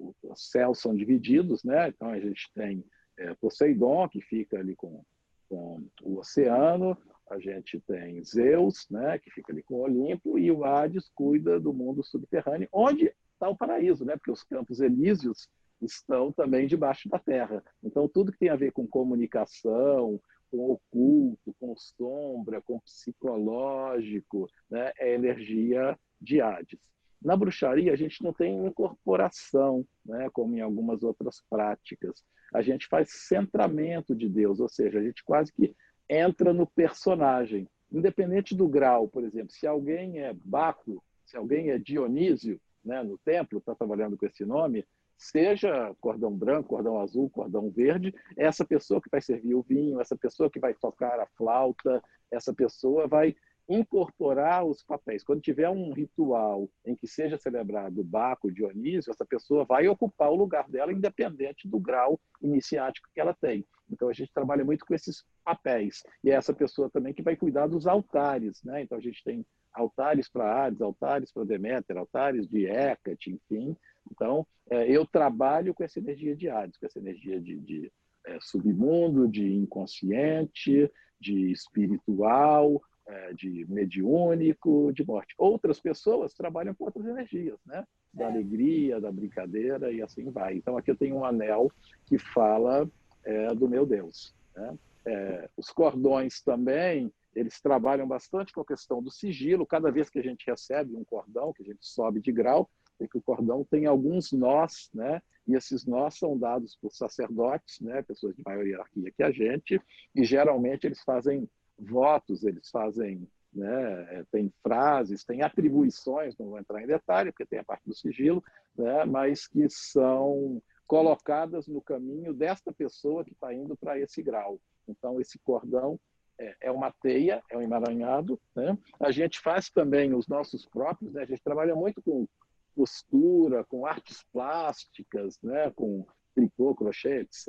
os céus são divididos, né? então a gente tem é, Poseidon, que fica ali com, com o oceano, a gente tem Zeus, né, que fica ali com o Olimpo, e o Hades cuida do mundo subterrâneo, onde está o paraíso, né, porque os campos elíseos estão também debaixo da terra. Então, tudo que tem a ver com comunicação, com oculto, com sombra, com psicológico, né, é energia de Hades. Na bruxaria, a gente não tem incorporação, né, como em algumas outras práticas. A gente faz centramento de Deus, ou seja, a gente quase que entra no personagem. Independente do grau, por exemplo, se alguém é Baco, se alguém é Dionísio, né, no templo, está trabalhando com esse nome, seja cordão branco, cordão azul, cordão verde, essa pessoa que vai servir o vinho, essa pessoa que vai tocar a flauta, essa pessoa vai incorporar os papéis. Quando tiver um ritual em que seja celebrado Baco, Dionísio, essa pessoa vai ocupar o lugar dela, independente do grau iniciático que ela tem. Então a gente trabalha muito com esses papéis. E é essa pessoa também que vai cuidar dos altares. Né? Então a gente tem altares para Hades, altares para Deméter, altares de Hecate, enfim. Então é, eu trabalho com essa energia de Hades, com essa energia de, de é, submundo, de inconsciente, de espiritual, é, de mediúnico, de morte. Outras pessoas trabalham com outras energias, né? Da é. alegria, da brincadeira e assim vai. Então aqui eu tenho um anel que fala é, do meu Deus. Né? É, os cordões também, eles trabalham bastante com a questão do sigilo. Cada vez que a gente recebe um cordão, que a gente sobe de grau, é que o cordão tem alguns nós, né? E esses nós são dados por sacerdotes, né? Pessoas de maior hierarquia que a gente, e geralmente eles fazem votos, eles fazem, né, é, tem frases, tem atribuições, não vou entrar em detalhe, porque tem a parte do sigilo, né, mas que são colocadas no caminho desta pessoa que está indo para esse grau. Então, esse cordão é, é uma teia, é um emaranhado. Né? A gente faz também os nossos próprios, né? a gente trabalha muito com costura, com artes plásticas, né? com tricô, crochê, etc.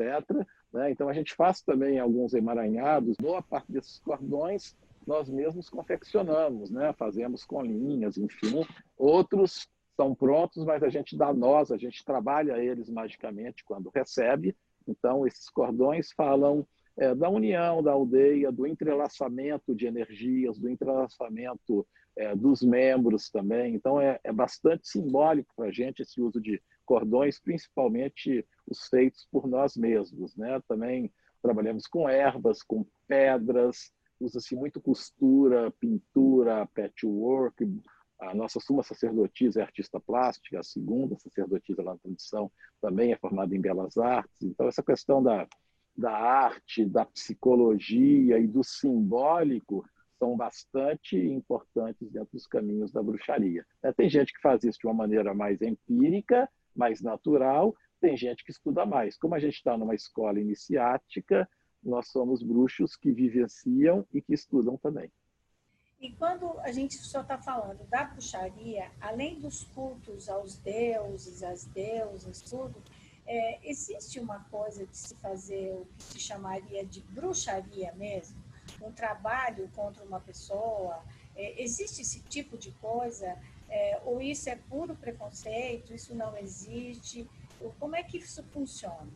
Né? Então, a gente faz também alguns emaranhados. Boa parte desses cordões nós mesmos confeccionamos, né? fazemos com linhas, enfim. Outros são prontos, mas a gente dá nós, a gente trabalha eles magicamente quando recebe. Então, esses cordões falam é, da união da aldeia, do entrelaçamento de energias, do entrelaçamento é, dos membros também. Então, é, é bastante simbólico para a gente esse uso de cordões, principalmente os feitos por nós mesmos. Né? Também trabalhamos com ervas, com pedras, usa-se muito costura, pintura, patchwork. A nossa suma sacerdotisa é artista plástica, a segunda sacerdotisa lá na tradição também é formada em belas artes. Então, essa questão da, da arte, da psicologia e do simbólico são bastante importantes dentro dos caminhos da bruxaria. Tem gente que faz isso de uma maneira mais empírica, mais natural, tem gente que estuda mais. Como a gente está numa escola iniciática, nós somos bruxos que vivenciam e que estudam também. E quando a gente só está falando da bruxaria, além dos cultos aos deuses, às deusas, tudo, é, existe uma coisa de se fazer o que se chamaria de bruxaria mesmo? Um trabalho contra uma pessoa? É, existe esse tipo de coisa? É, ou isso é puro preconceito, isso não existe? Como é que isso funciona?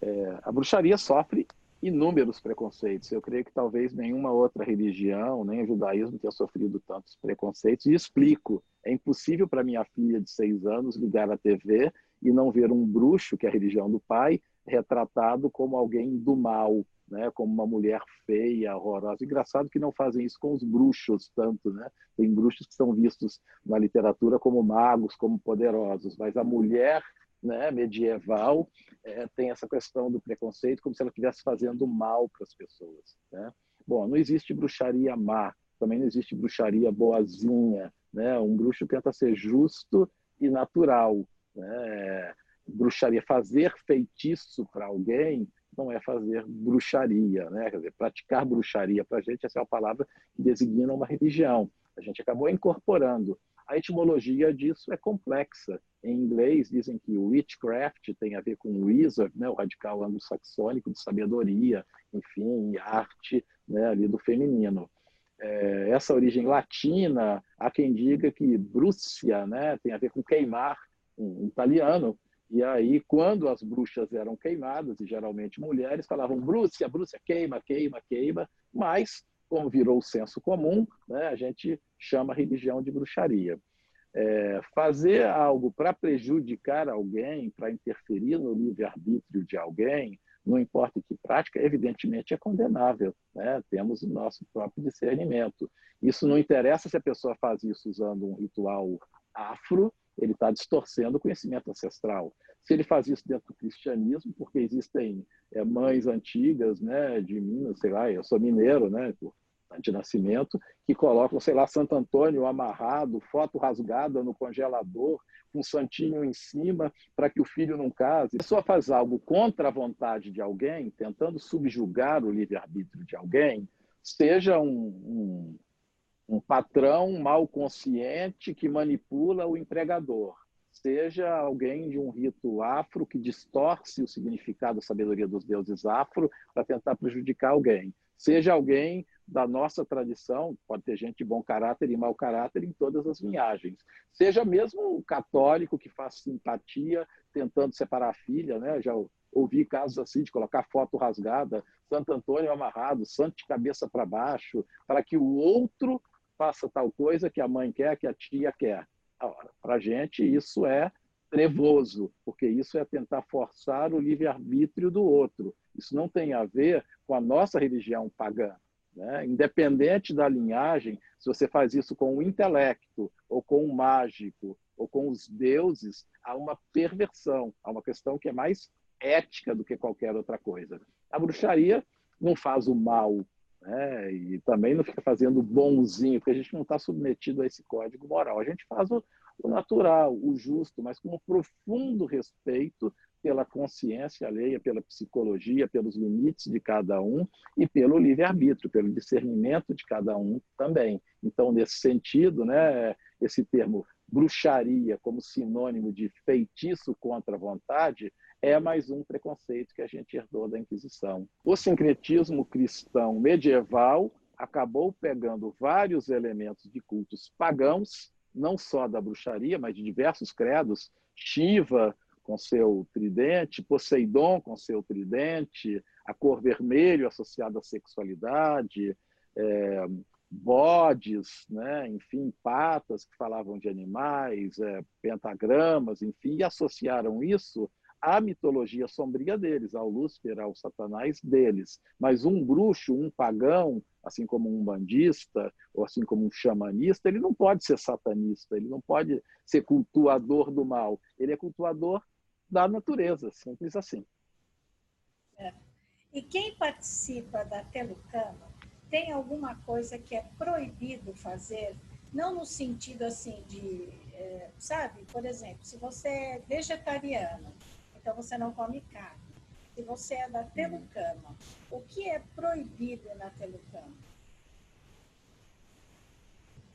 É, a bruxaria sofre inúmeros preconceitos. Eu creio que talvez nenhuma outra religião, nem o judaísmo tenha sofrido tantos preconceitos. E explico: é impossível para minha filha de seis anos ligar a TV e não ver um bruxo, que é a religião do pai, retratado como alguém do mal, né, como uma mulher feia, horrorosa. Engraçado que não fazem isso com os bruxos tanto, né? Tem bruxos que são vistos na literatura como magos, como poderosos, mas a mulher né, medieval é, tem essa questão do preconceito como se ela estivesse fazendo mal para as pessoas. Né? Bom, não existe bruxaria má, também não existe bruxaria boazinha. Né? Um bruxo tenta ser justo e natural. Né? Bruxaria, fazer feitiço para alguém não é fazer bruxaria, né? Quer dizer, praticar bruxaria para a gente essa é uma palavra que designa uma religião. A gente acabou incorporando. A etimologia disso é complexa. Em inglês dizem que witchcraft tem a ver com wizard, né? O radical anglo-saxônico de sabedoria, enfim, arte, né? Ali do feminino. É, essa origem latina, há quem diga que Brússia, né? Tem a ver com queimar, em italiano, e aí, quando as bruxas eram queimadas, e geralmente mulheres, falavam Brússia, Brússia, queima, queima, queima, mas, como virou o senso comum, né, a gente chama a religião de bruxaria. É, fazer algo para prejudicar alguém, para interferir no livre-arbítrio de alguém, não importa que prática, evidentemente é condenável. Né? Temos o nosso próprio discernimento. Isso não interessa se a pessoa faz isso usando um ritual afro ele está distorcendo o conhecimento ancestral. Se ele faz isso dentro do cristianismo, porque existem é, mães antigas, né, de Minas, sei lá, eu sou mineiro, né, de nascimento, que colocam, sei lá, Santo Antônio amarrado, foto rasgada no congelador, um santinho em cima, para que o filho não case. A pessoa faz algo contra a vontade de alguém, tentando subjugar o livre-arbítrio de alguém, seja um, um um patrão mal consciente que manipula o empregador, seja alguém de um rito afro que distorce o significado da sabedoria dos deuses afro para tentar prejudicar alguém, seja alguém da nossa tradição, pode ter gente de bom caráter e mau caráter em todas as linhagens, seja mesmo um católico que faz simpatia tentando separar a filha, né? Já ouvi casos assim de colocar foto rasgada, Santo Antônio amarrado, santo de cabeça para baixo, para que o outro faça tal coisa que a mãe quer, que a tia quer. Para a gente, isso é trevoso, porque isso é tentar forçar o livre-arbítrio do outro. Isso não tem a ver com a nossa religião pagã. Né? Independente da linhagem, se você faz isso com o intelecto, ou com o mágico, ou com os deuses, há uma perversão, há uma questão que é mais ética do que qualquer outra coisa. A bruxaria não faz o mal né? E também não fica fazendo bonzinho, porque a gente não está submetido a esse código moral. A gente faz o, o natural, o justo, mas com um profundo respeito pela consciência alheia, pela psicologia, pelos limites de cada um e pelo livre-arbítrio, pelo discernimento de cada um também. Então, nesse sentido, né, esse termo bruxaria como sinônimo de feitiço contra a vontade é mais um preconceito que a gente herdou da Inquisição. O sincretismo cristão medieval acabou pegando vários elementos de cultos pagãos, não só da bruxaria, mas de diversos credos, Shiva com seu tridente, Poseidon com seu tridente, a cor vermelho associada à sexualidade, é, bodes, né? enfim, patas que falavam de animais, é, pentagramas, enfim, e associaram isso a mitologia sombria deles, ao Lúcifer, ao Satanás deles. Mas um bruxo, um pagão, assim como um bandista, ou assim como um xamanista, ele não pode ser satanista, ele não pode ser cultuador do mal. Ele é cultuador da natureza, simples assim. É. E quem participa da Telucama tem alguma coisa que é proibido fazer, não no sentido assim de, é, sabe, por exemplo, se você é vegetariano, então você não come carne. Se você é da telucama, o que é proibido na telucama?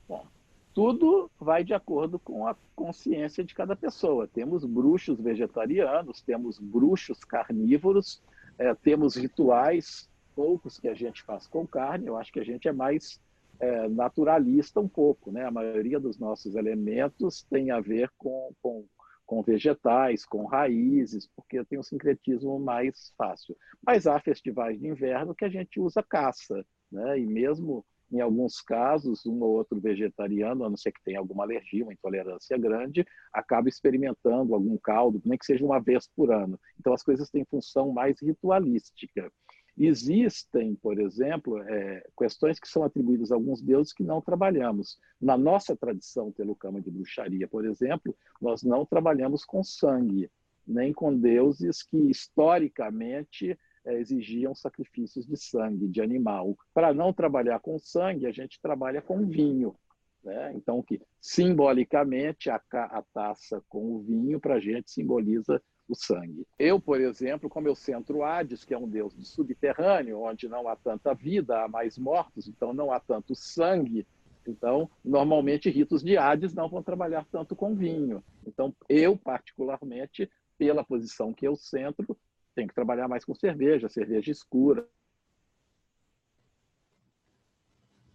Bom, tudo vai de acordo com a consciência de cada pessoa. Temos bruxos vegetarianos, temos bruxos carnívoros, é, temos rituais, poucos que a gente faz com carne. Eu acho que a gente é mais é, naturalista um pouco, né? A maioria dos nossos elementos tem a ver com, com com vegetais, com raízes, porque tem um sincretismo mais fácil. Mas há festivais de inverno que a gente usa caça, né? e mesmo em alguns casos, um ou outro vegetariano, a não ser que tenha alguma alergia, uma intolerância grande, acaba experimentando algum caldo, nem que seja uma vez por ano. Então as coisas têm função mais ritualística. Existem, por exemplo, é, questões que são atribuídas a alguns deuses que não trabalhamos. Na nossa tradição telucama de bruxaria, por exemplo, nós não trabalhamos com sangue, nem com deuses que historicamente é, exigiam sacrifícios de sangue, de animal. Para não trabalhar com sangue, a gente trabalha com vinho. Né? Então, que simbolicamente a, a taça com o vinho para a gente simboliza o sangue. Eu, por exemplo, como eu centro Hades, que é um deus do subterrâneo, onde não há tanta vida, há mais mortos, então não há tanto sangue. Então, normalmente, ritos de Hades não vão trabalhar tanto com vinho. Então, eu, particularmente, pela posição que eu centro, tenho que trabalhar mais com cerveja, cerveja escura.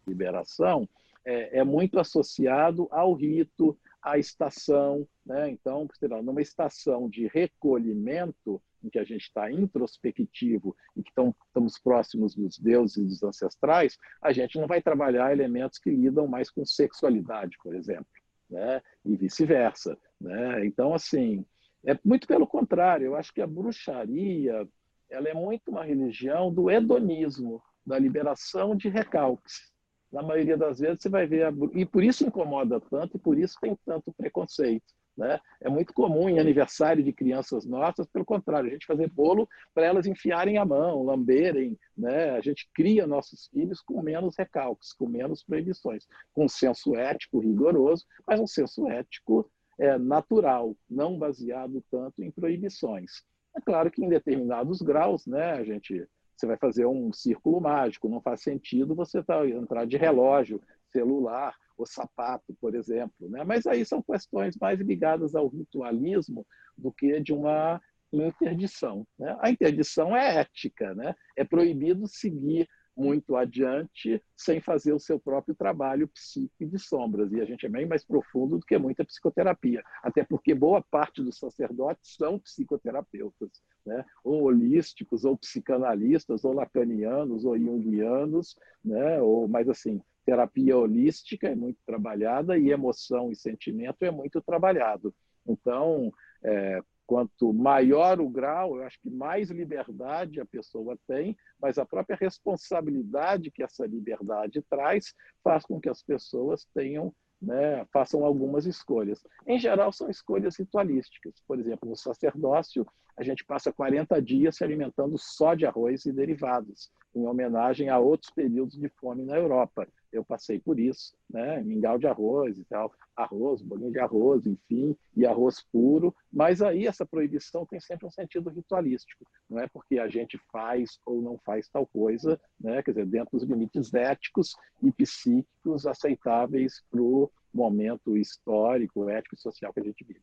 Liberação é, é muito associado ao rito, à estação. Né? Então, numa estação de recolhimento, em que a gente está introspectivo e que estão, estamos próximos dos deuses e dos ancestrais, a gente não vai trabalhar elementos que lidam mais com sexualidade, por exemplo, né? e vice-versa. Né? Então, assim, é muito pelo contrário, eu acho que a bruxaria ela é muito uma religião do hedonismo, da liberação de recalques na maioria das vezes você vai ver, a... e por isso incomoda tanto, e por isso tem tanto preconceito. Né? É muito comum em aniversário de crianças nossas, pelo contrário, a gente fazer bolo para elas enfiarem a mão, lamberem. Né? A gente cria nossos filhos com menos recalques, com menos proibições, com um senso ético rigoroso, mas um senso ético é, natural, não baseado tanto em proibições. É claro que em determinados graus, né, a gente você vai fazer um círculo mágico, não faz sentido você tá, entrar de relógio, celular ou sapato, por exemplo. Né? Mas aí são questões mais ligadas ao ritualismo do que de uma interdição. Né? A interdição é ética, né? é proibido seguir muito adiante sem fazer o seu próprio trabalho psíquico de sombras. E a gente é bem mais profundo do que muita psicoterapia, até porque boa parte dos sacerdotes são psicoterapeutas, né? ou holísticos, ou psicanalistas, ou lacanianos, ou junguianos, né? ou mais assim, terapia holística é muito trabalhada e emoção e sentimento é muito trabalhado. Então, é, Quanto maior o grau, eu acho que mais liberdade a pessoa tem, mas a própria responsabilidade que essa liberdade traz faz com que as pessoas tenham né, façam algumas escolhas. Em geral, são escolhas ritualísticas. Por exemplo, no sacerdócio, a gente passa 40 dias se alimentando só de arroz e derivados, em homenagem a outros períodos de fome na Europa. Eu passei por isso, né? mingau de arroz e tal, arroz, bolinho de arroz, enfim, e arroz puro. Mas aí essa proibição tem sempre um sentido ritualístico. Não é porque a gente faz ou não faz tal coisa, né? quer dizer, dentro dos limites éticos e psíquicos aceitáveis para o momento histórico, ético e social que a gente vive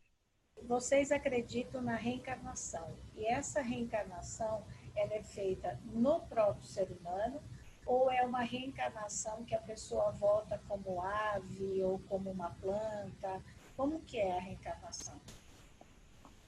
vocês acreditam na reencarnação. E essa reencarnação ela é feita no próprio ser humano ou é uma reencarnação que a pessoa volta como ave ou como uma planta? Como que é a reencarnação?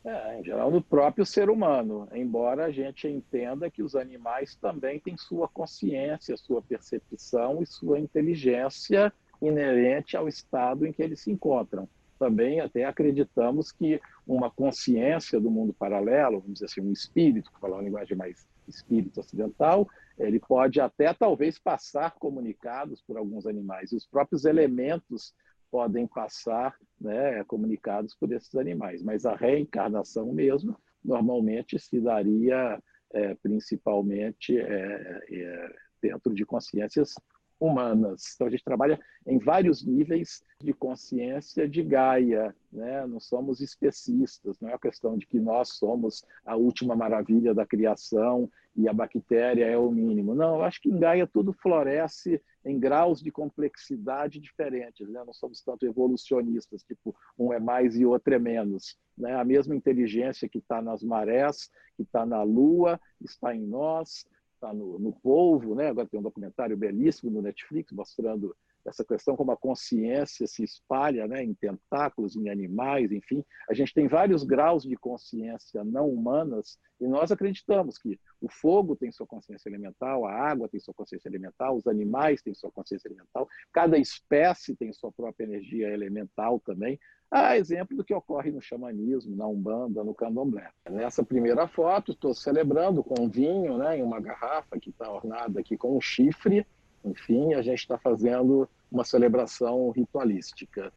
É, em geral, no próprio ser humano, embora a gente entenda que os animais também têm sua consciência, sua percepção e sua inteligência inerente ao estado em que eles se encontram também até acreditamos que uma consciência do mundo paralelo, vamos dizer assim, um espírito, falar uma linguagem mais espírito ocidental, ele pode até talvez passar comunicados por alguns animais. E os próprios elementos podem passar né, comunicados por esses animais. Mas a reencarnação mesmo, normalmente se daria é, principalmente é, é, dentro de consciências humanas. Então, a gente trabalha em vários níveis de consciência de Gaia, né? não somos especistas, não é a questão de que nós somos a última maravilha da criação e a bactéria é o mínimo. Não, eu acho que em Gaia tudo floresce em graus de complexidade diferentes, né? não somos tanto evolucionistas, tipo, um é mais e outro é menos. Né? A mesma inteligência que está nas marés, que está na Lua, está em nós, está no, no Polvo, né? agora tem um documentário belíssimo no Netflix mostrando essa questão como a consciência se espalha né, em tentáculos, em animais, enfim. A gente tem vários graus de consciência não humanas e nós acreditamos que o fogo tem sua consciência elemental, a água tem sua consciência elemental, os animais têm sua consciência elemental, cada espécie tem sua própria energia elemental também. A exemplo do que ocorre no xamanismo, na Umbanda, no Candomblé. Nessa primeira foto, estou celebrando com vinho né, em uma garrafa que está ornada aqui com um chifre, enfim, a gente está fazendo uma celebração ritualística.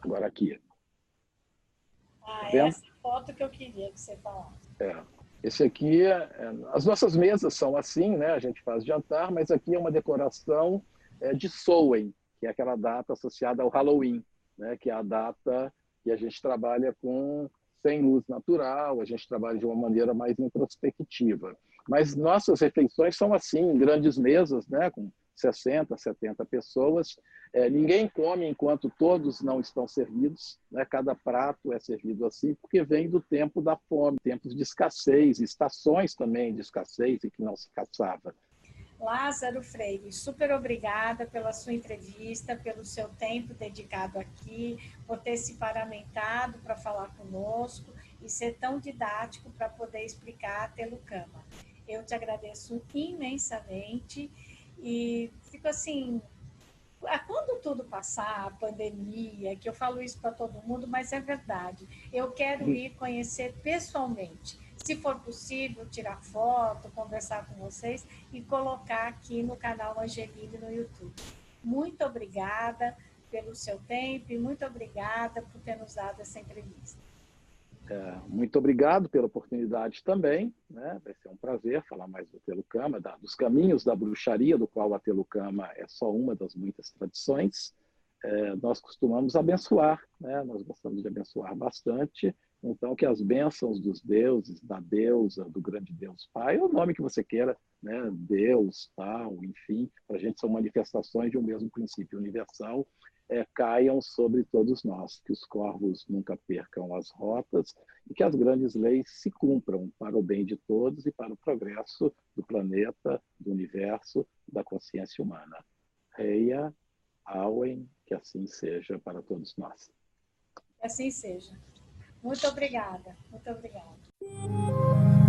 Agora aqui. Ah, tá essa foto que eu queria que você falasse. É. Esse aqui, é, é, as nossas mesas são assim, né? A gente faz jantar, mas aqui é uma decoração é, de Soen, é aquela data associada ao Halloween, né? Que é a data que a gente trabalha com sem luz natural, a gente trabalha de uma maneira mais introspectiva. Mas nossas refeições são assim, grandes mesas, né, com 60, 70 pessoas. É, ninguém come enquanto todos não estão servidos. Né? Cada prato é servido assim, porque vem do tempo da fome, tempos de escassez, estações também de escassez e que não se caçava. Lázaro Freire, super obrigada pela sua entrevista, pelo seu tempo dedicado aqui, por ter se paramentado para falar conosco e ser tão didático para poder explicar a Telucama. Eu te agradeço imensamente e fico assim, quando tudo passar, a pandemia, que eu falo isso para todo mundo, mas é verdade. Eu quero hum. ir conhecer pessoalmente. Se for possível, tirar foto, conversar com vocês e colocar aqui no canal Angeline no YouTube. Muito obrigada pelo seu tempo e muito obrigada por ter nos dado essa entrevista. É, muito obrigado pela oportunidade também. Né? Vai ser um prazer falar mais do Telucama, da, dos caminhos da bruxaria, do qual a Telucama é só uma das muitas tradições. É, nós costumamos abençoar, né? nós gostamos de abençoar bastante. Então, que as bênçãos dos deuses, da deusa, do grande Deus Pai, o nome que você queira, né? Deus, tal, enfim, para a gente são manifestações de um mesmo princípio universal é, caiam sobre todos nós, que os corvos nunca percam as rotas e que as grandes leis se cumpram para o bem de todos e para o progresso do planeta, do universo, da consciência humana. Reia, Auen, que assim seja para todos nós. Que assim seja. Muito obrigada. Muito obrigada.